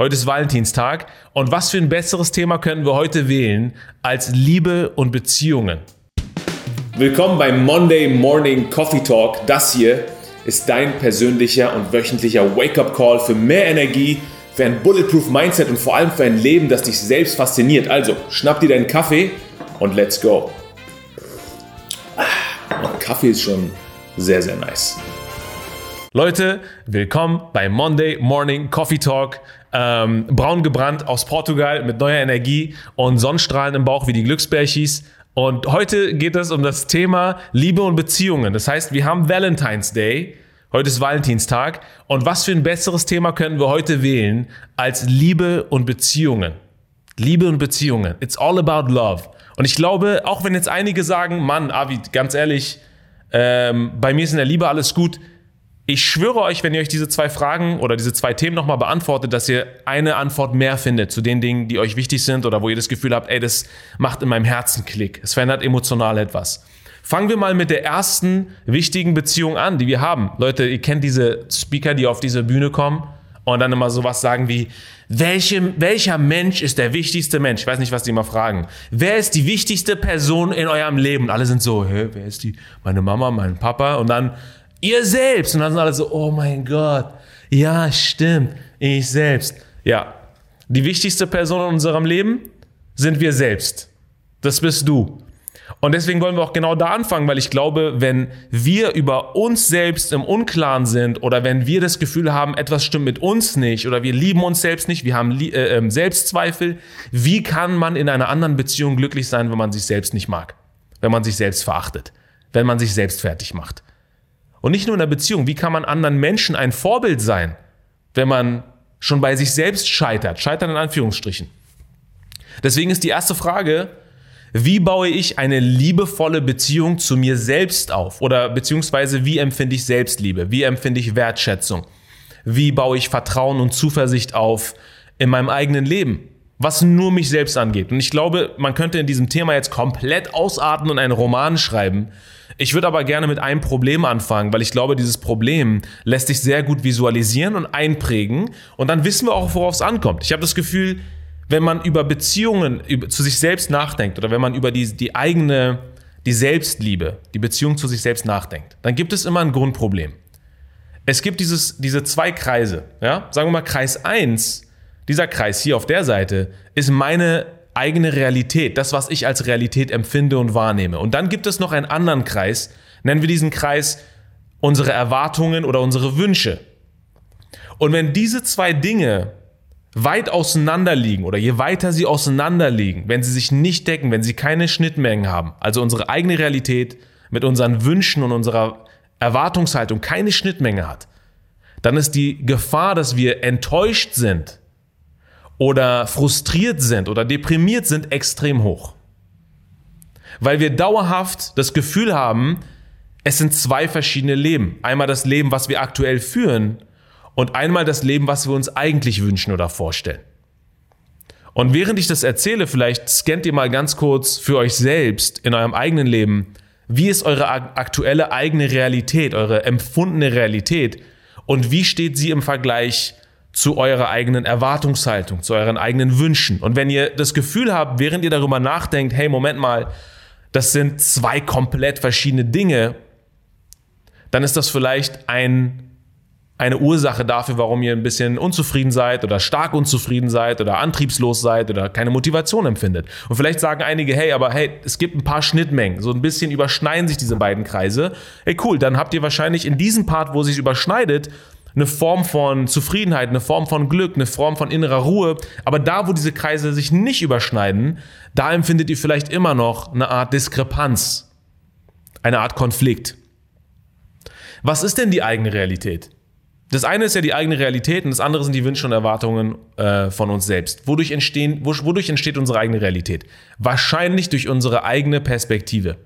Heute ist Valentinstag. Und was für ein besseres Thema können wir heute wählen als Liebe und Beziehungen? Willkommen beim Monday Morning Coffee Talk. Das hier ist dein persönlicher und wöchentlicher Wake-up-Call für mehr Energie, für ein Bulletproof Mindset und vor allem für ein Leben, das dich selbst fasziniert. Also, schnapp dir deinen Kaffee und let's go. Und Kaffee ist schon sehr, sehr nice. Leute, willkommen bei Monday Morning Coffee Talk. Ähm, braun gebrannt aus Portugal mit neuer Energie und Sonnenstrahlen im Bauch wie die Glücksbärchis. Und heute geht es um das Thema Liebe und Beziehungen. Das heißt, wir haben Valentine's Day. Heute ist Valentinstag. Und was für ein besseres Thema können wir heute wählen als Liebe und Beziehungen? Liebe und Beziehungen. It's all about love. Und ich glaube, auch wenn jetzt einige sagen, Mann, Avi, ganz ehrlich, ähm, bei mir ist in der Liebe alles gut. Ich schwöre euch, wenn ihr euch diese zwei Fragen oder diese zwei Themen nochmal beantwortet, dass ihr eine Antwort mehr findet zu den Dingen, die euch wichtig sind oder wo ihr das Gefühl habt, ey, das macht in meinem Herzen Klick. Es verändert emotional etwas. Fangen wir mal mit der ersten wichtigen Beziehung an, die wir haben. Leute, ihr kennt diese Speaker, die auf diese Bühne kommen und dann immer sowas sagen wie, welche, welcher Mensch ist der wichtigste Mensch? Ich weiß nicht, was die immer fragen. Wer ist die wichtigste Person in eurem Leben? Und alle sind so, hä, wer ist die? Meine Mama, mein Papa? Und dann Ihr selbst. Und dann sind alle so, oh mein Gott. Ja, stimmt. Ich selbst. Ja. Die wichtigste Person in unserem Leben sind wir selbst. Das bist du. Und deswegen wollen wir auch genau da anfangen, weil ich glaube, wenn wir über uns selbst im Unklaren sind oder wenn wir das Gefühl haben, etwas stimmt mit uns nicht oder wir lieben uns selbst nicht, wir haben äh, ähm, Selbstzweifel, wie kann man in einer anderen Beziehung glücklich sein, wenn man sich selbst nicht mag? Wenn man sich selbst verachtet? Wenn man sich selbst fertig macht? Und nicht nur in der Beziehung. Wie kann man anderen Menschen ein Vorbild sein, wenn man schon bei sich selbst scheitert? Scheitern in Anführungsstrichen. Deswegen ist die erste Frage, wie baue ich eine liebevolle Beziehung zu mir selbst auf? Oder beziehungsweise wie empfinde ich Selbstliebe? Wie empfinde ich Wertschätzung? Wie baue ich Vertrauen und Zuversicht auf in meinem eigenen Leben? Was nur mich selbst angeht. Und ich glaube, man könnte in diesem Thema jetzt komplett ausarten und einen Roman schreiben. Ich würde aber gerne mit einem Problem anfangen, weil ich glaube, dieses Problem lässt sich sehr gut visualisieren und einprägen und dann wissen wir auch, worauf es ankommt. Ich habe das Gefühl, wenn man über Beziehungen zu sich selbst nachdenkt oder wenn man über die, die eigene, die Selbstliebe, die Beziehung zu sich selbst nachdenkt, dann gibt es immer ein Grundproblem. Es gibt dieses, diese zwei Kreise, ja? Sagen wir mal Kreis 1, dieser Kreis hier auf der Seite ist meine eigene Realität, das, was ich als Realität empfinde und wahrnehme. Und dann gibt es noch einen anderen Kreis, nennen wir diesen Kreis unsere Erwartungen oder unsere Wünsche. Und wenn diese zwei Dinge weit auseinander liegen oder je weiter sie auseinander liegen, wenn sie sich nicht decken, wenn sie keine Schnittmengen haben, also unsere eigene Realität mit unseren Wünschen und unserer Erwartungshaltung keine Schnittmenge hat, dann ist die Gefahr, dass wir enttäuscht sind oder frustriert sind oder deprimiert sind, extrem hoch. Weil wir dauerhaft das Gefühl haben, es sind zwei verschiedene Leben. Einmal das Leben, was wir aktuell führen und einmal das Leben, was wir uns eigentlich wünschen oder vorstellen. Und während ich das erzähle, vielleicht scannt ihr mal ganz kurz für euch selbst in eurem eigenen Leben, wie ist eure aktuelle eigene Realität, eure empfundene Realität und wie steht sie im Vergleich zu eurer eigenen Erwartungshaltung, zu euren eigenen Wünschen. Und wenn ihr das Gefühl habt, während ihr darüber nachdenkt, hey, Moment mal, das sind zwei komplett verschiedene Dinge, dann ist das vielleicht ein, eine Ursache dafür, warum ihr ein bisschen unzufrieden seid oder stark unzufrieden seid oder antriebslos seid oder keine Motivation empfindet. Und vielleicht sagen einige, hey, aber hey, es gibt ein paar Schnittmengen, so ein bisschen überschneiden sich diese beiden Kreise. Hey, cool, dann habt ihr wahrscheinlich in diesem Part, wo sich überschneidet, eine Form von Zufriedenheit, eine Form von Glück, eine Form von innerer Ruhe. Aber da, wo diese Kreise sich nicht überschneiden, da empfindet ihr vielleicht immer noch eine Art Diskrepanz, eine Art Konflikt. Was ist denn die eigene Realität? Das eine ist ja die eigene Realität und das andere sind die Wünsche und Erwartungen äh, von uns selbst. Wodurch, entstehen, wodurch entsteht unsere eigene Realität? Wahrscheinlich durch unsere eigene Perspektive.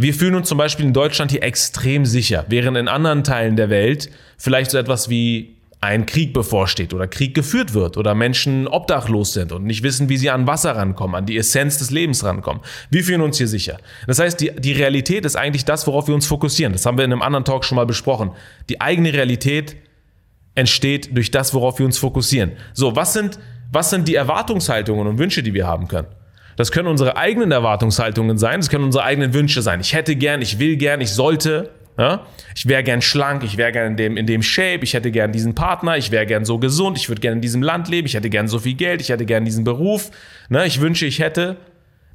Wir fühlen uns zum Beispiel in Deutschland hier extrem sicher, während in anderen Teilen der Welt vielleicht so etwas wie ein Krieg bevorsteht oder Krieg geführt wird oder Menschen obdachlos sind und nicht wissen, wie sie an Wasser rankommen, an die Essenz des Lebens rankommen. Wir fühlen uns hier sicher. Das heißt, die, die Realität ist eigentlich das, worauf wir uns fokussieren. Das haben wir in einem anderen Talk schon mal besprochen. Die eigene Realität entsteht durch das, worauf wir uns fokussieren. So, was sind, was sind die Erwartungshaltungen und Wünsche, die wir haben können? Das können unsere eigenen Erwartungshaltungen sein, das können unsere eigenen Wünsche sein. Ich hätte gern, ich will gern, ich sollte. Ja? Ich wäre gern schlank, ich wäre gern in dem, in dem Shape, ich hätte gern diesen Partner, ich wäre gern so gesund, ich würde gern in diesem Land leben, ich hätte gern so viel Geld, ich hätte gern diesen Beruf. Ne? Ich wünsche, ich hätte.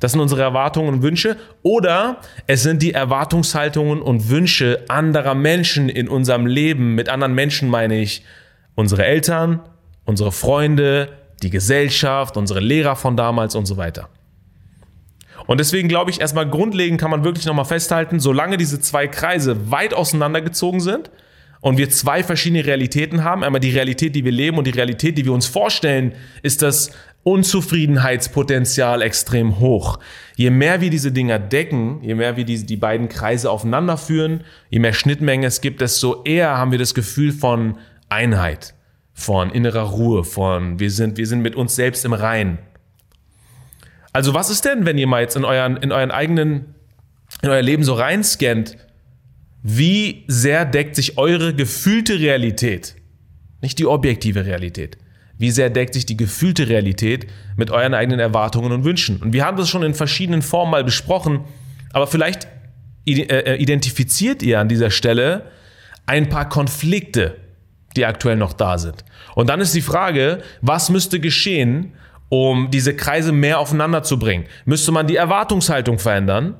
Das sind unsere Erwartungen und Wünsche. Oder es sind die Erwartungshaltungen und Wünsche anderer Menschen in unserem Leben. Mit anderen Menschen meine ich unsere Eltern, unsere Freunde, die Gesellschaft, unsere Lehrer von damals und so weiter. Und deswegen glaube ich, erstmal grundlegend kann man wirklich nochmal festhalten, solange diese zwei Kreise weit auseinandergezogen sind und wir zwei verschiedene Realitäten haben, einmal die Realität, die wir leben und die Realität, die wir uns vorstellen, ist das Unzufriedenheitspotenzial extrem hoch. Je mehr wir diese Dinger decken, je mehr wir die, die beiden Kreise aufeinander führen, je mehr Schnittmenge es gibt, desto eher haben wir das Gefühl von Einheit, von innerer Ruhe, von wir sind, wir sind mit uns selbst im Rein. Also was ist denn, wenn ihr mal jetzt in euren, in euren eigenen, in euer Leben so reinscannt, wie sehr deckt sich eure gefühlte Realität, nicht die objektive Realität, wie sehr deckt sich die gefühlte Realität mit euren eigenen Erwartungen und Wünschen? Und wir haben das schon in verschiedenen Formen mal besprochen, aber vielleicht äh, identifiziert ihr an dieser Stelle ein paar Konflikte, die aktuell noch da sind. Und dann ist die Frage, was müsste geschehen, um diese Kreise mehr aufeinander zu bringen? Müsste man die Erwartungshaltung verändern?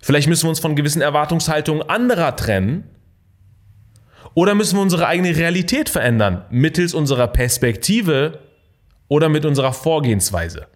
Vielleicht müssen wir uns von gewissen Erwartungshaltungen anderer trennen. Oder müssen wir unsere eigene Realität verändern, mittels unserer Perspektive oder mit unserer Vorgehensweise?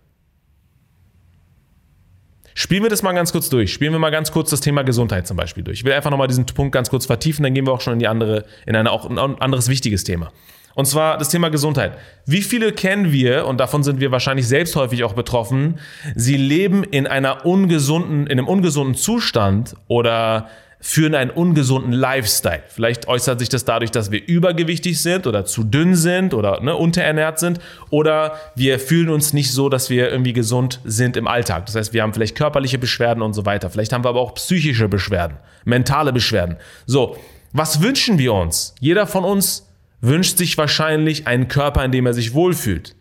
Spielen wir das mal ganz kurz durch. Spielen wir mal ganz kurz das Thema Gesundheit zum Beispiel durch. Ich will einfach nochmal diesen Punkt ganz kurz vertiefen, dann gehen wir auch schon in die andere, in eine, auch ein anderes wichtiges Thema. Und zwar das Thema Gesundheit. Wie viele kennen wir, und davon sind wir wahrscheinlich selbst häufig auch betroffen, sie leben in einer ungesunden, in einem ungesunden Zustand oder führen einen ungesunden Lifestyle. Vielleicht äußert sich das dadurch, dass wir übergewichtig sind oder zu dünn sind oder ne, unterernährt sind oder wir fühlen uns nicht so, dass wir irgendwie gesund sind im Alltag. Das heißt, wir haben vielleicht körperliche Beschwerden und so weiter. Vielleicht haben wir aber auch psychische Beschwerden, mentale Beschwerden. So, was wünschen wir uns? Jeder von uns wünscht sich wahrscheinlich einen Körper, in dem er sich wohlfühlt.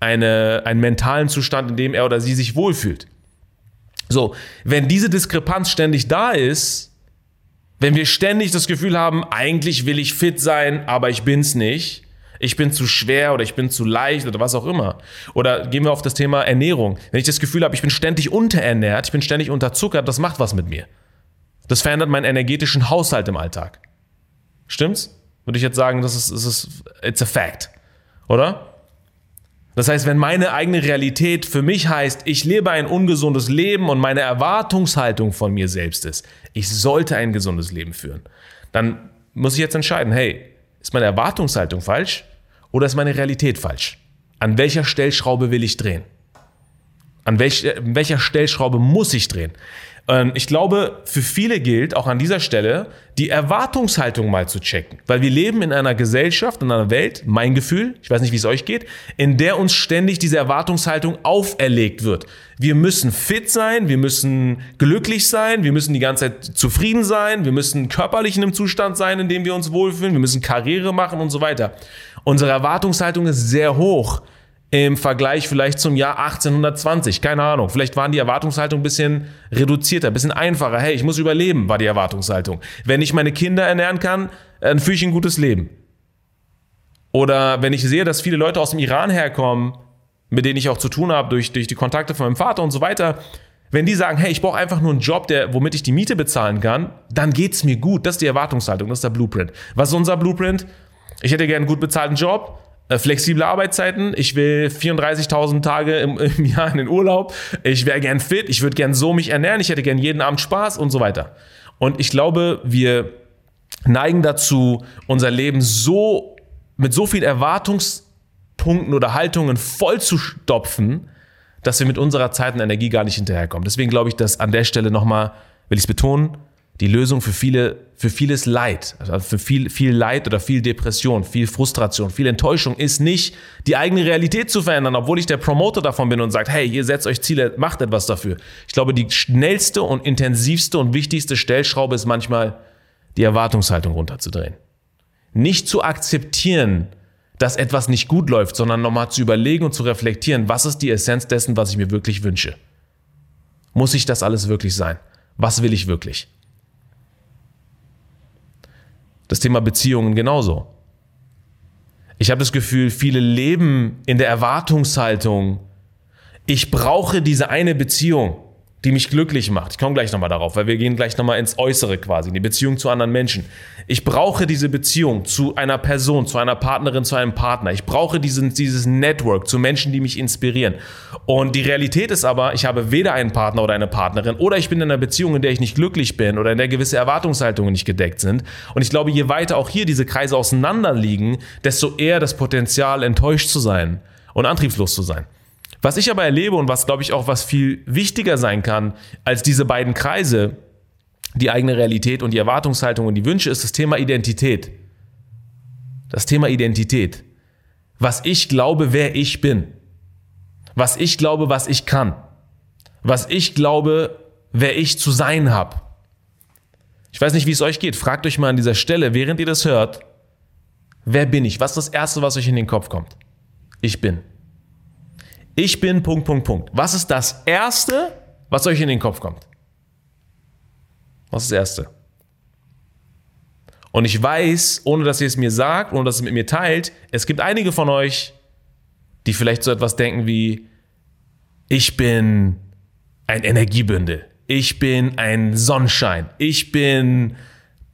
Eine, einen mentalen Zustand, in dem er oder sie sich wohlfühlt. So, wenn diese Diskrepanz ständig da ist, wenn wir ständig das Gefühl haben, eigentlich will ich fit sein, aber ich bin's nicht, ich bin zu schwer oder ich bin zu leicht oder was auch immer. Oder gehen wir auf das Thema Ernährung. Wenn ich das Gefühl habe, ich bin ständig unterernährt, ich bin ständig unterzuckert, das macht was mit mir. Das verändert meinen energetischen Haushalt im Alltag. Stimmt's? Würde ich jetzt sagen, das ist, das ist, it's a fact. Oder? Das heißt, wenn meine eigene Realität für mich heißt, ich lebe ein ungesundes Leben und meine Erwartungshaltung von mir selbst ist, ich sollte ein gesundes Leben führen, dann muss ich jetzt entscheiden, hey, ist meine Erwartungshaltung falsch oder ist meine Realität falsch? An welcher Stellschraube will ich drehen? An welch, welcher Stellschraube muss ich drehen? Ähm, ich glaube, für viele gilt auch an dieser Stelle, die Erwartungshaltung mal zu checken. Weil wir leben in einer Gesellschaft, in einer Welt, mein Gefühl, ich weiß nicht, wie es euch geht, in der uns ständig diese Erwartungshaltung auferlegt wird. Wir müssen fit sein, wir müssen glücklich sein, wir müssen die ganze Zeit zufrieden sein, wir müssen körperlich in einem Zustand sein, in dem wir uns wohlfühlen, wir müssen Karriere machen und so weiter. Unsere Erwartungshaltung ist sehr hoch im Vergleich vielleicht zum Jahr 1820. Keine Ahnung. Vielleicht waren die Erwartungshaltung ein bisschen reduzierter, ein bisschen einfacher. Hey, ich muss überleben, war die Erwartungshaltung. Wenn ich meine Kinder ernähren kann, dann führe ich ein gutes Leben. Oder wenn ich sehe, dass viele Leute aus dem Iran herkommen, mit denen ich auch zu tun habe, durch, durch die Kontakte von meinem Vater und so weiter, wenn die sagen, hey, ich brauche einfach nur einen Job, der, womit ich die Miete bezahlen kann, dann geht's mir gut. Das ist die Erwartungshaltung, das ist der Blueprint. Was ist unser Blueprint? Ich hätte gerne einen gut bezahlten Job, flexible Arbeitszeiten, ich will 34.000 Tage im, im, Jahr in den Urlaub, ich wäre gern fit, ich würde gern so mich ernähren, ich hätte gern jeden Abend Spaß und so weiter. Und ich glaube, wir neigen dazu, unser Leben so mit so vielen Erwartungspunkten oder Haltungen voll zu stopfen, dass wir mit unserer Zeit und Energie gar nicht hinterherkommen. Deswegen glaube ich, dass an der Stelle nochmal, will ich es betonen, die Lösung für viele, für vieles Leid, also für viel, viel Leid oder viel Depression, viel Frustration, viel Enttäuschung ist nicht die eigene Realität zu verändern, obwohl ich der Promoter davon bin und sagt, hey, ihr setzt euch Ziele, macht etwas dafür. Ich glaube, die schnellste und intensivste und wichtigste Stellschraube ist manchmal, die Erwartungshaltung runterzudrehen. nicht zu akzeptieren, dass etwas nicht gut läuft, sondern nochmal zu überlegen und zu reflektieren, was ist die Essenz dessen, was ich mir wirklich wünsche. Muss ich das alles wirklich sein? Was will ich wirklich? Das Thema Beziehungen genauso. Ich habe das Gefühl, viele leben in der Erwartungshaltung, ich brauche diese eine Beziehung die mich glücklich macht. Ich komme gleich nochmal darauf, weil wir gehen gleich nochmal ins Äußere quasi, in die Beziehung zu anderen Menschen. Ich brauche diese Beziehung zu einer Person, zu einer Partnerin, zu einem Partner. Ich brauche diesen, dieses Network zu Menschen, die mich inspirieren. Und die Realität ist aber, ich habe weder einen Partner oder eine Partnerin oder ich bin in einer Beziehung, in der ich nicht glücklich bin oder in der gewisse Erwartungshaltungen nicht gedeckt sind. Und ich glaube, je weiter auch hier diese Kreise auseinander liegen, desto eher das Potenzial, enttäuscht zu sein und antriebslos zu sein. Was ich aber erlebe und was, glaube ich, auch was viel wichtiger sein kann als diese beiden Kreise, die eigene Realität und die Erwartungshaltung und die Wünsche, ist das Thema Identität. Das Thema Identität. Was ich glaube, wer ich bin. Was ich glaube, was ich kann. Was ich glaube, wer ich zu sein habe. Ich weiß nicht, wie es euch geht. Fragt euch mal an dieser Stelle, während ihr das hört, wer bin ich? Was ist das Erste, was euch in den Kopf kommt? Ich bin. Ich bin Punkt, Punkt, Punkt. Was ist das Erste, was euch in den Kopf kommt? Was ist das Erste? Und ich weiß, ohne dass ihr es mir sagt, ohne dass ihr es mit mir teilt, es gibt einige von euch, die vielleicht so etwas denken wie, ich bin ein Energiebündel. Ich bin ein Sonnenschein. Ich bin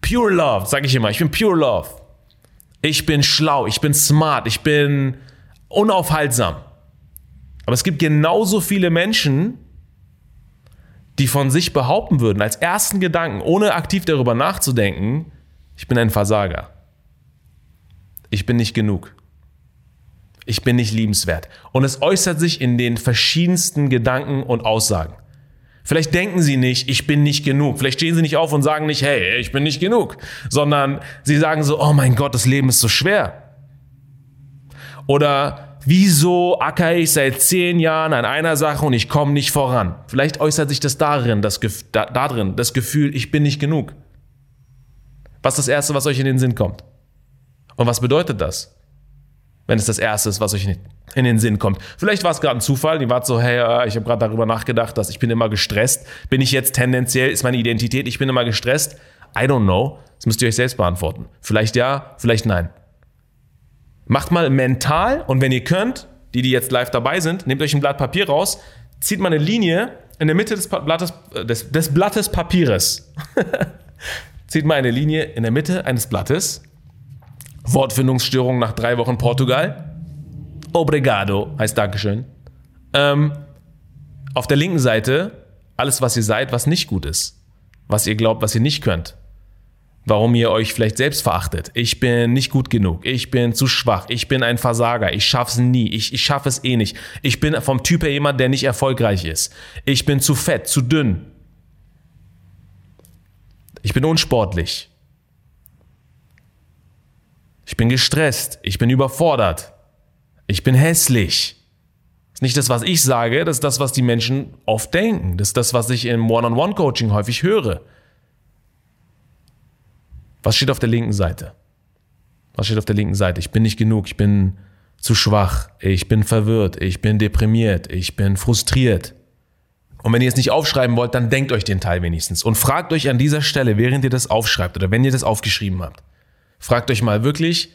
pure love, sage ich immer. Ich bin pure love. Ich bin schlau. Ich bin smart. Ich bin unaufhaltsam. Aber es gibt genauso viele Menschen, die von sich behaupten würden, als ersten Gedanken, ohne aktiv darüber nachzudenken, ich bin ein Versager. Ich bin nicht genug. Ich bin nicht liebenswert. Und es äußert sich in den verschiedensten Gedanken und Aussagen. Vielleicht denken sie nicht, ich bin nicht genug. Vielleicht stehen sie nicht auf und sagen nicht, hey, ich bin nicht genug. Sondern sie sagen so, oh mein Gott, das Leben ist so schwer. Oder wieso acker ich seit zehn Jahren an einer Sache und ich komme nicht voran? Vielleicht äußert sich das darin, das, da, darin, das Gefühl, ich bin nicht genug. Was ist das Erste, was euch in den Sinn kommt? Und was bedeutet das? Wenn es das Erste ist, was euch in den Sinn kommt. Vielleicht war es gerade ein Zufall, ihr wart so, hey, äh, ich habe gerade darüber nachgedacht, dass ich bin immer gestresst. Bin ich jetzt tendenziell, ist meine Identität, ich bin immer gestresst? I don't know. Das müsst ihr euch selbst beantworten. Vielleicht ja, vielleicht nein. Macht mal mental und wenn ihr könnt, die, die jetzt live dabei sind, nehmt euch ein Blatt Papier raus, zieht mal eine Linie in der Mitte des Blattes, äh, des, des Blattes Papieres. zieht mal eine Linie in der Mitte eines Blattes. Wortfindungsstörung nach drei Wochen Portugal. Obrigado heißt Dankeschön. Ähm, auf der linken Seite alles, was ihr seid, was nicht gut ist. Was ihr glaubt, was ihr nicht könnt warum ihr euch vielleicht selbst verachtet. Ich bin nicht gut genug, ich bin zu schwach, ich bin ein Versager, ich schaff's nie, ich, ich schaffe es eh nicht. Ich bin vom Typ her jemand, der nicht erfolgreich ist. Ich bin zu fett, zu dünn. Ich bin unsportlich. Ich bin gestresst, ich bin überfordert. Ich bin hässlich. Das ist nicht das, was ich sage, das ist das, was die Menschen oft denken. Das ist das, was ich im One-on-One-Coaching häufig höre. Was steht auf der linken Seite? Was steht auf der linken Seite? Ich bin nicht genug, ich bin zu schwach, ich bin verwirrt, ich bin deprimiert, ich bin frustriert. Und wenn ihr es nicht aufschreiben wollt, dann denkt euch den Teil wenigstens und fragt euch an dieser Stelle, während ihr das aufschreibt oder wenn ihr das aufgeschrieben habt, fragt euch mal wirklich,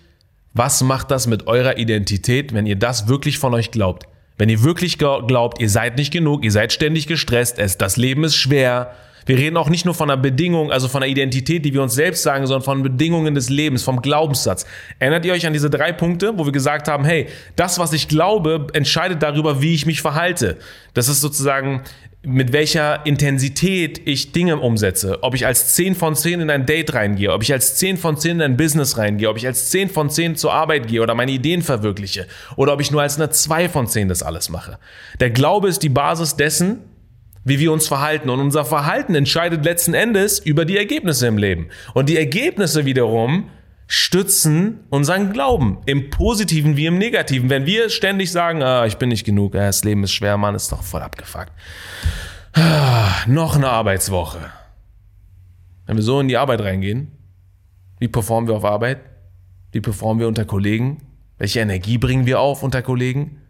was macht das mit eurer Identität, wenn ihr das wirklich von euch glaubt? Wenn ihr wirklich glaubt, ihr seid nicht genug, ihr seid ständig gestresst, es, das Leben ist schwer, wir reden auch nicht nur von einer Bedingung, also von einer Identität, die wir uns selbst sagen, sondern von Bedingungen des Lebens, vom Glaubenssatz. Erinnert ihr euch an diese drei Punkte, wo wir gesagt haben, hey, das, was ich glaube, entscheidet darüber, wie ich mich verhalte. Das ist sozusagen mit welcher Intensität ich Dinge umsetze. Ob ich als 10 von 10 in ein Date reingehe, ob ich als 10 von 10 in ein Business reingehe, ob ich als 10 von 10 zur Arbeit gehe oder meine Ideen verwirkliche oder ob ich nur als eine 2 von 10 das alles mache. Der Glaube ist die Basis dessen, wie wir uns verhalten. Und unser Verhalten entscheidet letzten Endes über die Ergebnisse im Leben. Und die Ergebnisse wiederum stützen unseren Glauben. Im Positiven wie im Negativen. Wenn wir ständig sagen, ah, ich bin nicht genug, ah, das Leben ist schwer, Mann, ist doch voll abgefuckt. Ah, noch eine Arbeitswoche. Wenn wir so in die Arbeit reingehen, wie performen wir auf Arbeit? Wie performen wir unter Kollegen? Welche Energie bringen wir auf unter Kollegen?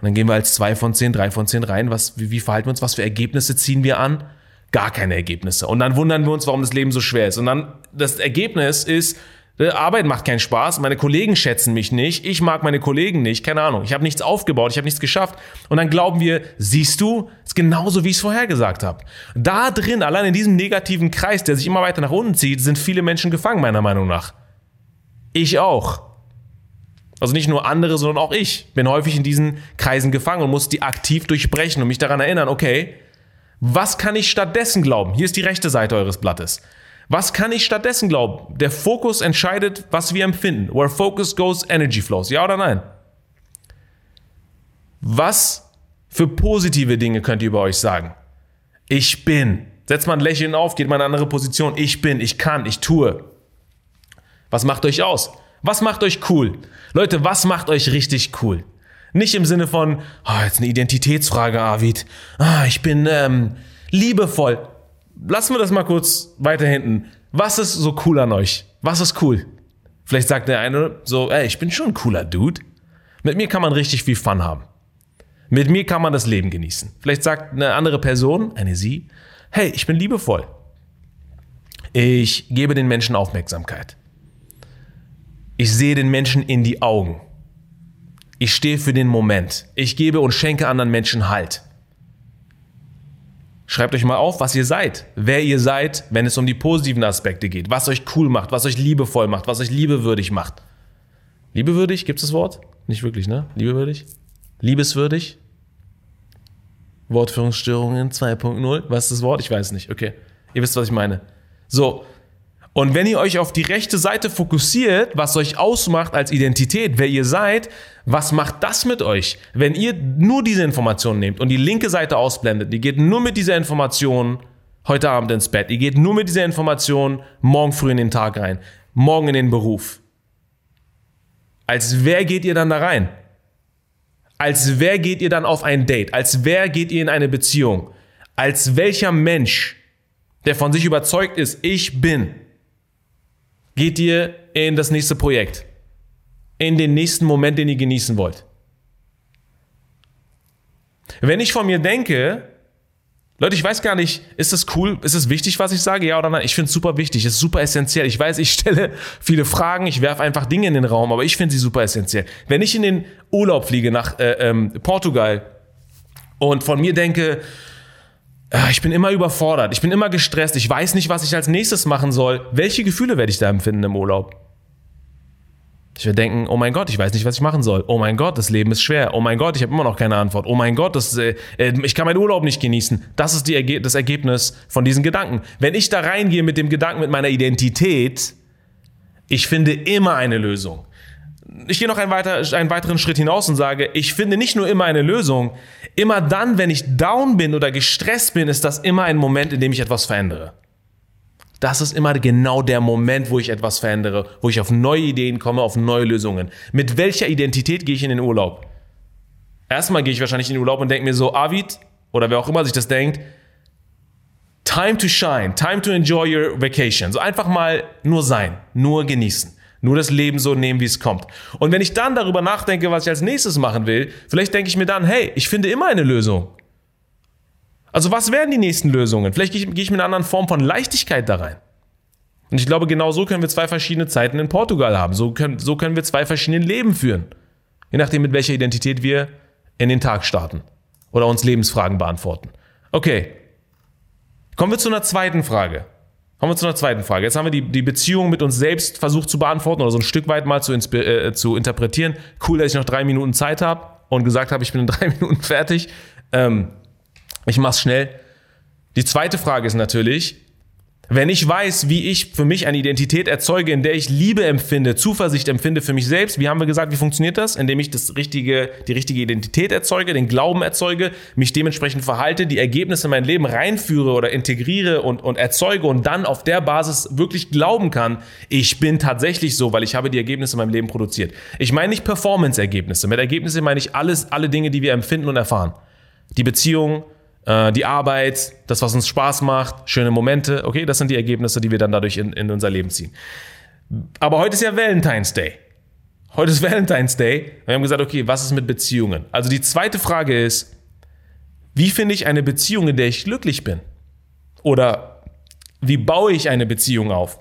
Und dann gehen wir als zwei von zehn, drei von zehn rein. Was, wie, wie verhalten wir uns? Was für Ergebnisse ziehen wir an? Gar keine Ergebnisse. Und dann wundern wir uns, warum das Leben so schwer ist. Und dann das Ergebnis ist, Arbeit macht keinen Spaß, meine Kollegen schätzen mich nicht, ich mag meine Kollegen nicht, keine Ahnung, ich habe nichts aufgebaut, ich habe nichts geschafft. Und dann glauben wir, siehst du, ist genauso, wie ich es vorher gesagt habe. Da drin, allein in diesem negativen Kreis, der sich immer weiter nach unten zieht, sind viele Menschen gefangen, meiner Meinung nach. Ich auch. Also nicht nur andere, sondern auch ich bin häufig in diesen Kreisen gefangen und muss die aktiv durchbrechen und mich daran erinnern, okay, was kann ich stattdessen glauben? Hier ist die rechte Seite eures Blattes. Was kann ich stattdessen glauben? Der Fokus entscheidet, was wir empfinden. Where focus goes, energy flows. Ja oder nein? Was für positive Dinge könnt ihr über euch sagen? Ich bin. Setzt mal ein Lächeln auf, geht mal in eine andere Position. Ich bin, ich kann, ich tue. Was macht euch aus? Was macht euch cool? Leute, was macht euch richtig cool? Nicht im Sinne von, oh, jetzt eine Identitätsfrage, Arvid. Ah, ich bin ähm, liebevoll. Lassen wir das mal kurz weiter hinten. Was ist so cool an euch? Was ist cool? Vielleicht sagt der eine so, ey, ich bin schon ein cooler Dude. Mit mir kann man richtig viel Fun haben. Mit mir kann man das Leben genießen. Vielleicht sagt eine andere Person, eine sie, hey, ich bin liebevoll. Ich gebe den Menschen Aufmerksamkeit. Ich sehe den Menschen in die Augen. Ich stehe für den Moment. Ich gebe und schenke anderen Menschen Halt. Schreibt euch mal auf, was ihr seid, wer ihr seid, wenn es um die positiven Aspekte geht, was euch cool macht, was euch liebevoll macht, was euch liebewürdig macht. Liebewürdig, gibt es das Wort? Nicht wirklich, ne? Liebewürdig? Liebeswürdig? Wortführungsstörungen 2.0? Was ist das Wort? Ich weiß nicht. Okay. Ihr wisst, was ich meine. So, und wenn ihr euch auf die rechte Seite fokussiert, was euch ausmacht als Identität, wer ihr seid, was macht das mit euch? Wenn ihr nur diese Informationen nehmt und die linke Seite ausblendet, ihr geht nur mit dieser Information heute Abend ins Bett, ihr geht nur mit dieser Information morgen früh in den Tag rein, morgen in den Beruf. Als wer geht ihr dann da rein? Als wer geht ihr dann auf ein Date? Als wer geht ihr in eine Beziehung? Als welcher Mensch, der von sich überzeugt ist, ich bin, geht ihr in das nächste Projekt, in den nächsten Moment, den ihr genießen wollt. Wenn ich von mir denke, Leute, ich weiß gar nicht, ist das cool, ist es wichtig, was ich sage, ja oder nein? Ich finde es super wichtig, es ist super essentiell. Ich weiß, ich stelle viele Fragen, ich werfe einfach Dinge in den Raum, aber ich finde sie super essentiell. Wenn ich in den Urlaub fliege nach äh, ähm, Portugal und von mir denke, ich bin immer überfordert, ich bin immer gestresst, ich weiß nicht, was ich als nächstes machen soll. Welche Gefühle werde ich da empfinden im Urlaub? Ich werde denken, oh mein Gott, ich weiß nicht, was ich machen soll. Oh mein Gott, das Leben ist schwer. Oh mein Gott, ich habe immer noch keine Antwort. Oh mein Gott, das, äh, äh ich kann meinen Urlaub nicht genießen. Das ist die, das Ergebnis von diesen Gedanken. Wenn ich da reingehe mit dem Gedanken, mit meiner Identität, ich finde immer eine Lösung ich gehe noch einen, weiter, einen weiteren Schritt hinaus und sage, ich finde nicht nur immer eine Lösung, immer dann, wenn ich down bin oder gestresst bin, ist das immer ein Moment, in dem ich etwas verändere. Das ist immer genau der Moment, wo ich etwas verändere, wo ich auf neue Ideen komme, auf neue Lösungen. Mit welcher Identität gehe ich in den Urlaub? Erstmal gehe ich wahrscheinlich in den Urlaub und denke mir so, Avid, oder wer auch immer sich das denkt, time to shine, time to enjoy your vacation. So einfach mal nur sein, nur genießen. Nur das Leben so nehmen, wie es kommt. Und wenn ich dann darüber nachdenke, was ich als nächstes machen will, vielleicht denke ich mir dann, hey, ich finde immer eine Lösung. Also was wären die nächsten Lösungen? Vielleicht gehe ich, gehe ich mit einer anderen Form von Leichtigkeit da rein. Und ich glaube, genau so können wir zwei verschiedene Zeiten in Portugal haben. So können, so können wir zwei verschiedene Leben führen. Je nachdem, mit welcher Identität wir in den Tag starten. Oder uns Lebensfragen beantworten. Okay. Kommen wir zu einer zweiten Frage. Kommen wir zu einer zweiten Frage. Jetzt haben wir die, die Beziehung mit uns selbst versucht zu beantworten oder so ein Stück weit mal zu, äh, zu interpretieren. Cool, dass ich noch drei Minuten Zeit habe und gesagt habe, ich bin in drei Minuten fertig. Ähm, ich mach's schnell. Die zweite Frage ist natürlich, wenn ich weiß, wie ich für mich eine Identität erzeuge, in der ich Liebe empfinde, Zuversicht empfinde für mich selbst, wie haben wir gesagt, wie funktioniert das? Indem ich das richtige, die richtige Identität erzeuge, den Glauben erzeuge, mich dementsprechend verhalte, die Ergebnisse in mein Leben reinführe oder integriere und, und erzeuge und dann auf der Basis wirklich glauben kann, ich bin tatsächlich so, weil ich habe die Ergebnisse in meinem Leben produziert. Ich meine nicht Performance-Ergebnisse. Mit Ergebnissen meine ich alles, alle Dinge, die wir empfinden und erfahren. Die Beziehung, äh, die Arbeit, das, was uns Spaß macht, schöne Momente, okay, das sind die Ergebnisse, die wir dann dadurch in, in unser Leben ziehen. Aber heute ist ja Valentine's Day. Heute ist Valentine's Day. Wir haben gesagt, okay, was ist mit Beziehungen? Also die zweite Frage ist, wie finde ich eine Beziehung, in der ich glücklich bin? Oder wie baue ich eine Beziehung auf,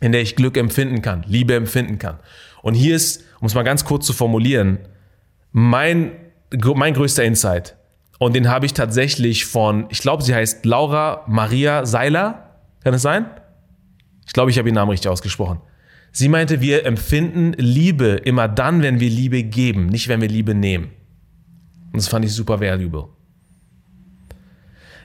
in der ich Glück empfinden kann, Liebe empfinden kann? Und hier ist, um es mal ganz kurz zu formulieren, mein, mein größter Insight. Und den habe ich tatsächlich von, ich glaube, sie heißt Laura Maria Seiler. Kann es sein? Ich glaube, ich habe ihren Namen richtig ausgesprochen. Sie meinte, wir empfinden Liebe immer dann, wenn wir Liebe geben, nicht wenn wir Liebe nehmen. Und das fand ich super valuable.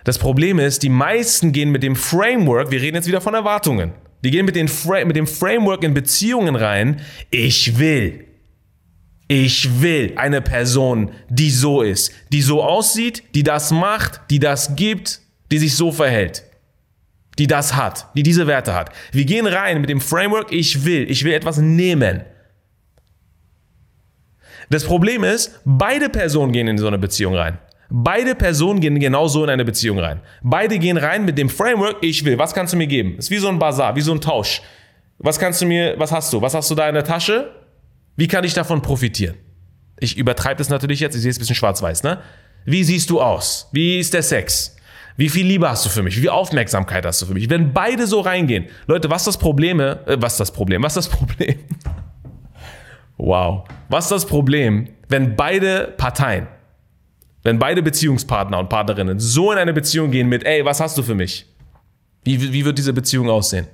Das Problem ist, die meisten gehen mit dem Framework, wir reden jetzt wieder von Erwartungen, die gehen mit, den Fra mit dem Framework in Beziehungen rein, ich will. Ich will eine Person, die so ist, die so aussieht, die das macht, die das gibt, die sich so verhält, die das hat, die diese Werte hat. Wir gehen rein mit dem Framework, ich will, ich will etwas nehmen. Das Problem ist, beide Personen gehen in so eine Beziehung rein. Beide Personen gehen genauso in eine Beziehung rein. Beide gehen rein mit dem Framework, ich will, was kannst du mir geben? Ist wie so ein Bazar, wie so ein Tausch. Was kannst du mir, was hast du? Was hast du da in der Tasche? Wie kann ich davon profitieren? Ich übertreibe das natürlich jetzt, ich sehe es ein bisschen schwarz-weiß, ne? Wie siehst du aus? Wie ist der Sex? Wie viel Liebe hast du für mich? Wie viel Aufmerksamkeit hast du für mich? Wenn beide so reingehen, Leute, was das Problem? Äh, was das Problem? Was das Problem? wow. Was das Problem, wenn beide Parteien wenn beide Beziehungspartner und Partnerinnen so in eine Beziehung gehen mit, ey, was hast du für mich? Wie, wie wird diese Beziehung aussehen?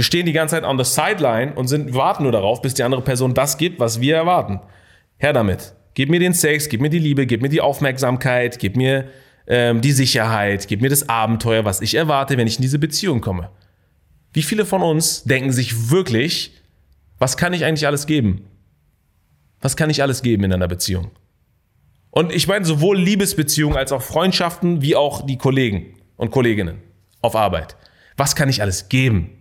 Wir stehen die ganze Zeit on the sideline und sind, warten nur darauf, bis die andere Person das gibt, was wir erwarten. Her damit. Gib mir den Sex, gib mir die Liebe, gib mir die Aufmerksamkeit, gib mir ähm, die Sicherheit, gib mir das Abenteuer, was ich erwarte, wenn ich in diese Beziehung komme. Wie viele von uns denken sich wirklich, was kann ich eigentlich alles geben? Was kann ich alles geben in einer Beziehung? Und ich meine sowohl Liebesbeziehungen als auch Freundschaften wie auch die Kollegen und Kolleginnen auf Arbeit. Was kann ich alles geben?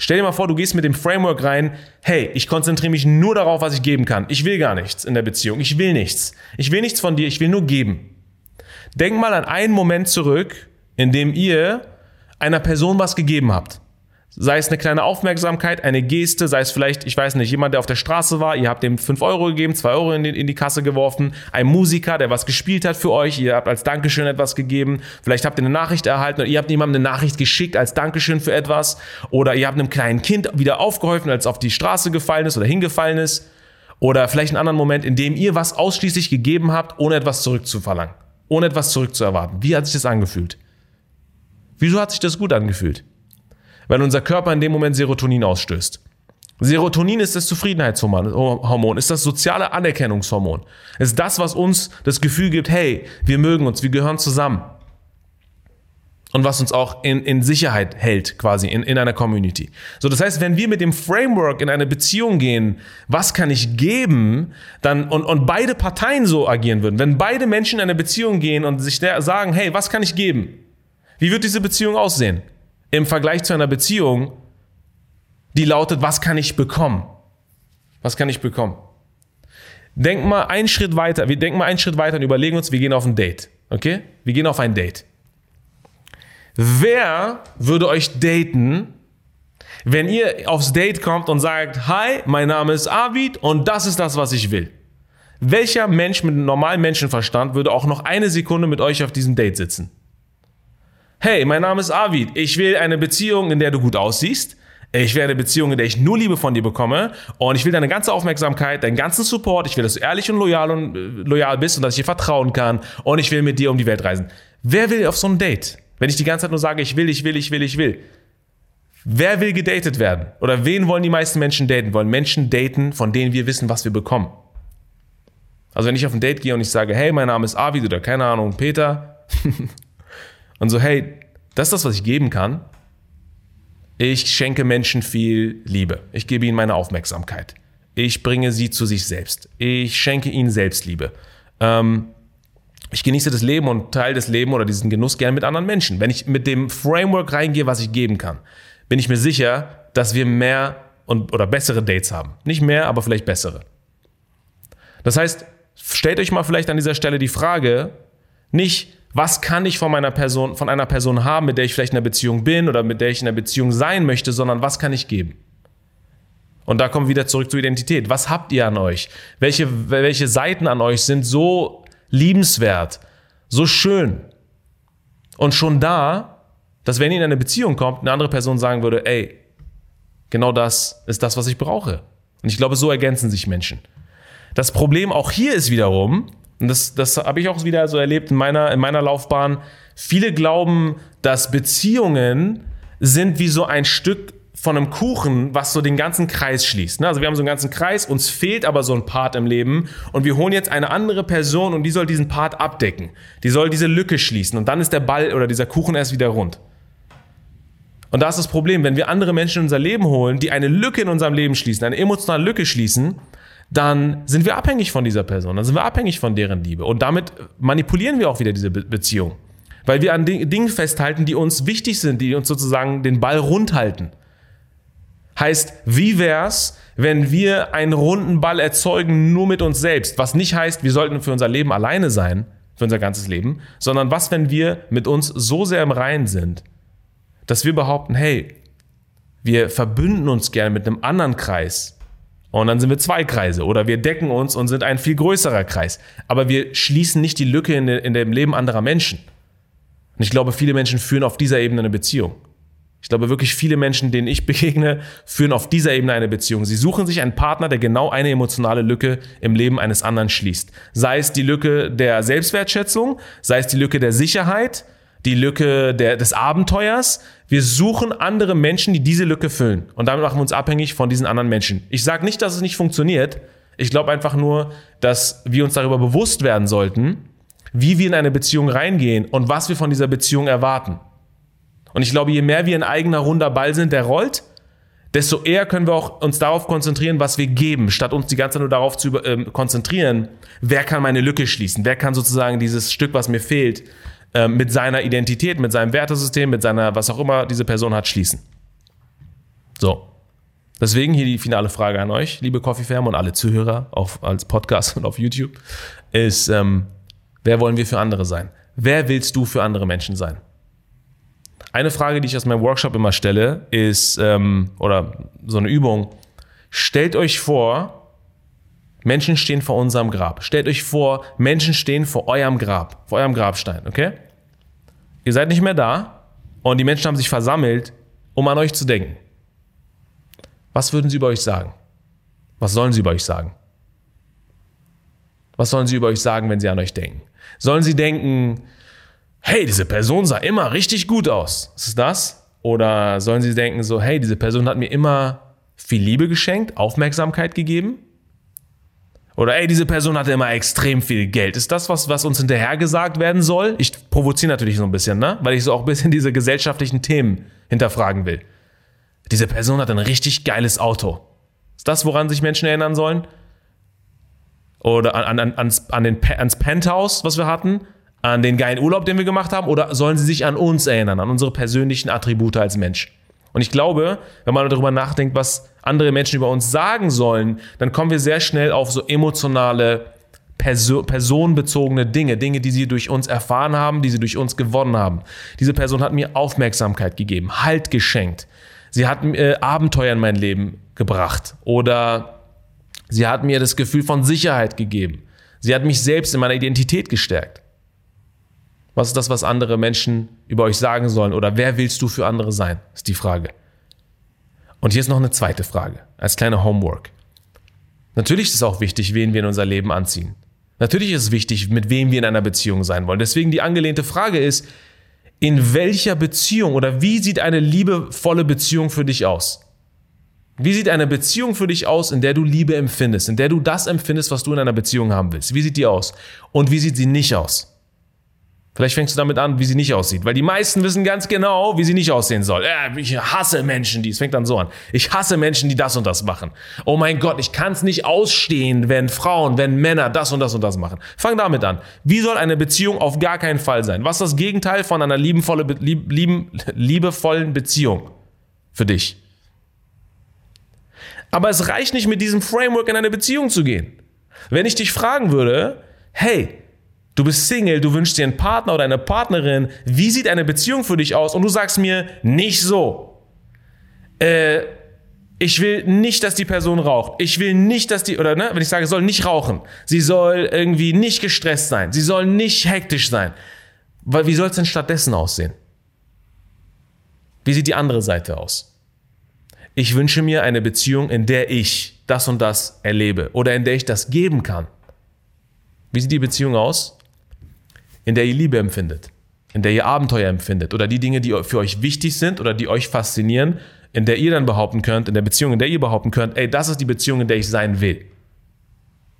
Stell dir mal vor, du gehst mit dem Framework rein, hey, ich konzentriere mich nur darauf, was ich geben kann. Ich will gar nichts in der Beziehung. Ich will nichts. Ich will nichts von dir, ich will nur geben. Denk mal an einen Moment zurück, in dem ihr einer Person was gegeben habt. Sei es eine kleine Aufmerksamkeit, eine Geste, sei es vielleicht, ich weiß nicht, jemand, der auf der Straße war, ihr habt ihm 5 Euro gegeben, 2 Euro in die, in die Kasse geworfen, ein Musiker, der was gespielt hat für euch, ihr habt als Dankeschön etwas gegeben, vielleicht habt ihr eine Nachricht erhalten oder ihr habt jemandem eine Nachricht geschickt als Dankeschön für etwas oder ihr habt einem kleinen Kind wieder aufgeholfen, als es auf die Straße gefallen ist oder hingefallen ist oder vielleicht einen anderen Moment, in dem ihr was ausschließlich gegeben habt, ohne etwas zurückzuverlangen, ohne etwas zurückzuerwarten. Wie hat sich das angefühlt? Wieso hat sich das gut angefühlt? Weil unser Körper in dem Moment Serotonin ausstößt. Serotonin ist das Zufriedenheitshormon, ist das soziale Anerkennungshormon. Ist das, was uns das Gefühl gibt, hey, wir mögen uns, wir gehören zusammen. Und was uns auch in, in Sicherheit hält, quasi in, in einer Community. So, das heißt, wenn wir mit dem Framework in eine Beziehung gehen, was kann ich geben, dann, und, und beide Parteien so agieren würden, wenn beide Menschen in eine Beziehung gehen und sich sagen, hey, was kann ich geben? Wie wird diese Beziehung aussehen? Im Vergleich zu einer Beziehung, die lautet, was kann ich bekommen? Was kann ich bekommen? Denk mal einen Schritt weiter. Wir denken mal einen Schritt weiter und überlegen uns, wir gehen auf ein Date. Okay? Wir gehen auf ein Date. Wer würde euch daten, wenn ihr aufs Date kommt und sagt, hi, mein Name ist Avid und das ist das, was ich will? Welcher Mensch mit einem normalen Menschenverstand würde auch noch eine Sekunde mit euch auf diesem Date sitzen? Hey, mein Name ist Avid. Ich will eine Beziehung, in der du gut aussiehst. Ich will eine Beziehung, in der ich nur Liebe von dir bekomme. Und ich will deine ganze Aufmerksamkeit, deinen ganzen Support. Ich will, dass du ehrlich und loyal und äh, loyal bist und dass ich dir vertrauen kann. Und ich will mit dir um die Welt reisen. Wer will auf so ein Date? Wenn ich die ganze Zeit nur sage, ich will, ich will, ich will, ich will. Wer will gedatet werden? Oder wen wollen die meisten Menschen daten? Wollen Menschen daten, von denen wir wissen, was wir bekommen? Also wenn ich auf ein Date gehe und ich sage, hey, mein Name ist Avid oder keine Ahnung, Peter, Und so, hey, das ist das, was ich geben kann. Ich schenke Menschen viel Liebe. Ich gebe ihnen meine Aufmerksamkeit. Ich bringe sie zu sich selbst. Ich schenke ihnen Selbstliebe. Ähm, ich genieße das Leben und teile das Leben oder diesen Genuss gerne mit anderen Menschen. Wenn ich mit dem Framework reingehe, was ich geben kann, bin ich mir sicher, dass wir mehr und, oder bessere Dates haben. Nicht mehr, aber vielleicht bessere. Das heißt, stellt euch mal vielleicht an dieser Stelle die Frage, nicht, was kann ich von meiner Person, von einer Person haben, mit der ich vielleicht in einer Beziehung bin oder mit der ich in einer Beziehung sein möchte, sondern was kann ich geben? Und da kommen wir wieder zurück zur Identität. Was habt ihr an euch? Welche, welche Seiten an euch sind so liebenswert, so schön? Und schon da, dass wenn ihr in eine Beziehung kommt, eine andere Person sagen würde, ey, genau das ist das, was ich brauche. Und ich glaube, so ergänzen sich Menschen. Das Problem auch hier ist wiederum, und das, das habe ich auch wieder so erlebt in meiner, in meiner Laufbahn, viele glauben, dass Beziehungen sind wie so ein Stück von einem Kuchen, was so den ganzen Kreis schließt. Ne? Also wir haben so einen ganzen Kreis, uns fehlt aber so ein Part im Leben und wir holen jetzt eine andere Person und die soll diesen Part abdecken. Die soll diese Lücke schließen und dann ist der Ball oder dieser Kuchen erst wieder rund. Und da ist das Problem, wenn wir andere Menschen in unser Leben holen, die eine Lücke in unserem Leben schließen, eine emotionale Lücke schließen, dann sind wir abhängig von dieser Person, dann sind wir abhängig von deren Liebe und damit manipulieren wir auch wieder diese Be Beziehung. Weil wir an Dingen festhalten, die uns wichtig sind, die uns sozusagen den Ball rund halten. Heißt, wie wär's, wenn wir einen runden Ball erzeugen nur mit uns selbst? Was nicht heißt, wir sollten für unser Leben alleine sein, für unser ganzes Leben, sondern was, wenn wir mit uns so sehr im Reinen sind, dass wir behaupten, hey, wir verbünden uns gerne mit einem anderen Kreis und dann sind wir zwei Kreise oder wir decken uns und sind ein viel größerer Kreis. Aber wir schließen nicht die Lücke in, in dem Leben anderer Menschen. Und ich glaube, viele Menschen führen auf dieser Ebene eine Beziehung. Ich glaube wirklich viele Menschen, denen ich begegne, führen auf dieser Ebene eine Beziehung. Sie suchen sich einen Partner, der genau eine emotionale Lücke im Leben eines anderen schließt. Sei es die Lücke der Selbstwertschätzung, sei es die Lücke der Sicherheit, die Lücke der, des Abenteuers. Wir suchen andere Menschen, die diese Lücke füllen. Und damit machen wir uns abhängig von diesen anderen Menschen. Ich sage nicht, dass es nicht funktioniert. Ich glaube einfach nur, dass wir uns darüber bewusst werden sollten, wie wir in eine Beziehung reingehen und was wir von dieser Beziehung erwarten. Und ich glaube, je mehr wir ein eigener runder Ball sind, der rollt, desto eher können wir auch uns darauf konzentrieren, was wir geben, statt uns die ganze Zeit nur darauf zu äh, konzentrieren, wer kann meine Lücke schließen, wer kann sozusagen dieses Stück, was mir fehlt, äh, mit seiner Identität, mit seinem Wertesystem, mit seiner, was auch immer diese Person hat, schließen. So. Deswegen hier die finale Frage an euch, liebe Coffee-Fam und alle Zuhörer auf, als Podcast und auf YouTube, ist, ähm, wer wollen wir für andere sein? Wer willst du für andere Menschen sein? Eine Frage, die ich aus meinem Workshop immer stelle, ist, ähm, oder so eine Übung, stellt euch vor, Menschen stehen vor unserem Grab. Stellt euch vor, Menschen stehen vor eurem Grab, vor eurem Grabstein, okay? Ihr seid nicht mehr da und die Menschen haben sich versammelt, um an euch zu denken. Was würden sie über euch sagen? Was sollen sie über euch sagen? Was sollen sie über euch sagen, wenn sie an euch denken? Sollen sie denken, hey, diese Person sah immer richtig gut aus. Ist es das? Oder sollen sie denken so, hey, diese Person hat mir immer viel Liebe geschenkt, Aufmerksamkeit gegeben? Oder ey, diese Person hatte immer extrem viel Geld. Ist das was, was uns hinterher gesagt werden soll? Ich provoziere natürlich so ein bisschen, ne? Weil ich so auch ein bisschen diese gesellschaftlichen Themen hinterfragen will. Diese Person hat ein richtig geiles Auto. Ist das, woran sich Menschen erinnern sollen? Oder an, an, ans, an den, ans Penthouse, was wir hatten? an den geilen Urlaub, den wir gemacht haben, oder sollen sie sich an uns erinnern, an unsere persönlichen Attribute als Mensch? Und ich glaube, wenn man darüber nachdenkt, was andere Menschen über uns sagen sollen, dann kommen wir sehr schnell auf so emotionale, perso personenbezogene Dinge, Dinge, die sie durch uns erfahren haben, die sie durch uns gewonnen haben. Diese Person hat mir Aufmerksamkeit gegeben, Halt geschenkt. Sie hat äh, Abenteuer in mein Leben gebracht oder sie hat mir das Gefühl von Sicherheit gegeben. Sie hat mich selbst in meiner Identität gestärkt. Was ist das, was andere Menschen über euch sagen sollen? Oder wer willst du für andere sein? Ist die Frage. Und hier ist noch eine zweite Frage, als kleine Homework. Natürlich ist es auch wichtig, wen wir in unser Leben anziehen. Natürlich ist es wichtig, mit wem wir in einer Beziehung sein wollen. Deswegen die angelehnte Frage ist, in welcher Beziehung oder wie sieht eine liebevolle Beziehung für dich aus? Wie sieht eine Beziehung für dich aus, in der du Liebe empfindest, in der du das empfindest, was du in einer Beziehung haben willst? Wie sieht die aus? Und wie sieht sie nicht aus? Vielleicht fängst du damit an, wie sie nicht aussieht. Weil die meisten wissen ganz genau, wie sie nicht aussehen soll. Äh, ich hasse Menschen, die. Es fängt dann so an. Ich hasse Menschen, die das und das machen. Oh mein Gott, ich kann es nicht ausstehen, wenn Frauen, wenn Männer das und das und das machen. Fang damit an. Wie soll eine Beziehung auf gar keinen Fall sein? Was ist das Gegenteil von einer liebenvolle, lieb, lieben, liebevollen Beziehung für dich? Aber es reicht nicht, mit diesem Framework in eine Beziehung zu gehen. Wenn ich dich fragen würde, hey, Du bist Single, du wünschst dir einen Partner oder eine Partnerin. Wie sieht eine Beziehung für dich aus? Und du sagst mir, nicht so. Äh, ich will nicht, dass die Person raucht. Ich will nicht, dass die, oder ne, wenn ich sage, soll nicht rauchen. Sie soll irgendwie nicht gestresst sein. Sie soll nicht hektisch sein. Weil wie soll es denn stattdessen aussehen? Wie sieht die andere Seite aus? Ich wünsche mir eine Beziehung, in der ich das und das erlebe oder in der ich das geben kann. Wie sieht die Beziehung aus? In der ihr Liebe empfindet, in der ihr Abenteuer empfindet oder die Dinge, die für euch wichtig sind oder die euch faszinieren in der ihr dann behaupten könnt, in der Beziehung, in der ihr behaupten könnt, ey, das ist die Beziehung, in der ich sein will.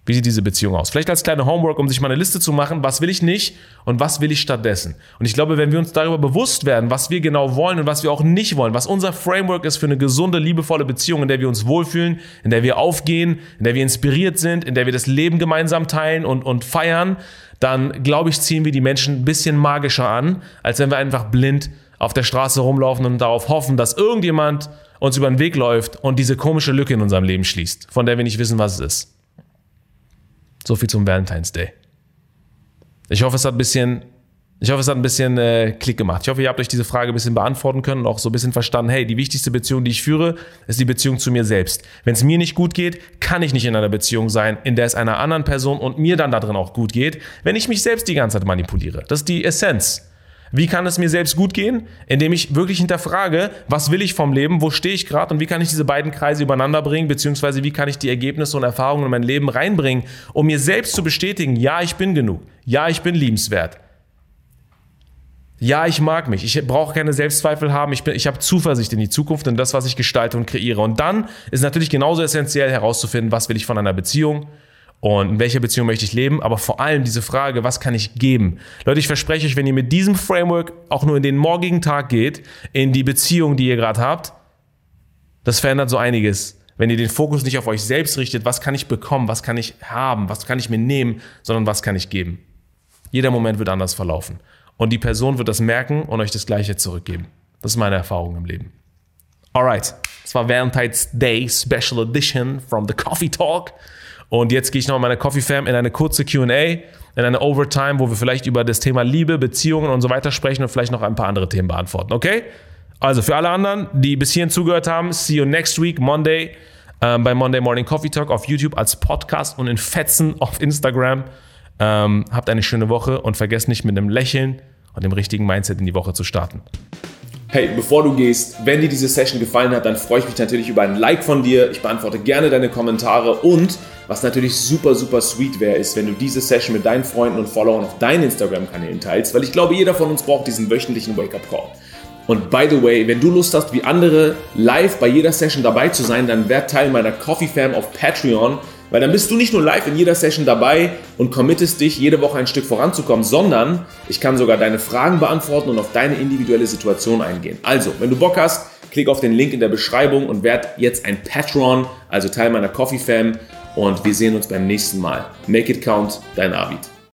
Wie sieht diese Beziehung aus? Vielleicht als kleine Homework, um sich mal eine Liste zu machen, was will ich nicht und was will ich stattdessen. Und ich glaube, wenn wir uns darüber bewusst werden, was wir genau wollen und was wir auch nicht wollen, was unser Framework ist für eine gesunde, liebevolle Beziehung, in der wir uns wohlfühlen, in der wir aufgehen, in der wir inspiriert sind, in der wir das Leben gemeinsam teilen und, und feiern, dann glaube ich, ziehen wir die Menschen ein bisschen magischer an, als wenn wir einfach blind auf der Straße rumlaufen und darauf hoffen, dass irgendjemand uns über den Weg läuft und diese komische Lücke in unserem Leben schließt, von der wir nicht wissen, was es ist. So viel zum Valentine's Day. Ich hoffe, es hat ein bisschen, ich hoffe, es hat ein bisschen äh, Klick gemacht. Ich hoffe, ihr habt euch diese Frage ein bisschen beantworten können und auch so ein bisschen verstanden, hey, die wichtigste Beziehung, die ich führe, ist die Beziehung zu mir selbst. Wenn es mir nicht gut geht, kann ich nicht in einer Beziehung sein, in der es einer anderen Person und mir dann darin auch gut geht, wenn ich mich selbst die ganze Zeit manipuliere. Das ist die Essenz. Wie kann es mir selbst gut gehen? Indem ich wirklich hinterfrage, was will ich vom Leben, wo stehe ich gerade und wie kann ich diese beiden Kreise übereinander bringen, beziehungsweise wie kann ich die Ergebnisse und Erfahrungen in mein Leben reinbringen, um mir selbst zu bestätigen, ja, ich bin genug, ja, ich bin liebenswert. Ja, ich mag mich. Ich brauche keine Selbstzweifel haben. Ich, bin, ich habe Zuversicht in die Zukunft, in das, was ich gestalte und kreiere. Und dann ist natürlich genauso essentiell herauszufinden, was will ich von einer Beziehung, und in welcher Beziehung möchte ich leben, aber vor allem diese Frage, was kann ich geben? Leute, ich verspreche euch, wenn ihr mit diesem Framework auch nur in den morgigen Tag geht, in die Beziehung, die ihr gerade habt, das verändert so einiges. Wenn ihr den Fokus nicht auf euch selbst richtet, was kann ich bekommen, was kann ich haben, was kann ich mir nehmen, sondern was kann ich geben. Jeder Moment wird anders verlaufen. Und die Person wird das merken und euch das Gleiche zurückgeben. Das ist meine Erfahrung im Leben. Alright, das war Valentine's Day Special Edition from the Coffee Talk. Und jetzt gehe ich noch in meine Coffee Fam in eine kurze QA, in eine Overtime, wo wir vielleicht über das Thema Liebe, Beziehungen und so weiter sprechen und vielleicht noch ein paar andere Themen beantworten. Okay? Also für alle anderen, die bis hierhin zugehört haben, see you next week, Monday, ähm, bei Monday Morning Coffee Talk auf YouTube als Podcast und in Fetzen auf Instagram. Ähm, habt eine schöne Woche und vergesst nicht mit einem Lächeln und dem richtigen Mindset in die Woche zu starten. Hey, bevor du gehst, wenn dir diese Session gefallen hat, dann freue ich mich natürlich über ein Like von dir. Ich beantworte gerne deine Kommentare und was natürlich super, super sweet wäre, ist, wenn du diese Session mit deinen Freunden und Followern auf deinen Instagram-Kanälen teilst, weil ich glaube, jeder von uns braucht diesen wöchentlichen Wake-up-Call. Und by the way, wenn du Lust hast, wie andere live bei jeder Session dabei zu sein, dann werd Teil meiner Coffee Fam auf Patreon. Weil dann bist du nicht nur live in jeder Session dabei und committest dich, jede Woche ein Stück voranzukommen, sondern ich kann sogar deine Fragen beantworten und auf deine individuelle Situation eingehen. Also, wenn du Bock hast, klick auf den Link in der Beschreibung und werd jetzt ein Patron, also Teil meiner Coffee Fam und wir sehen uns beim nächsten Mal. Make it count, dein Arvid.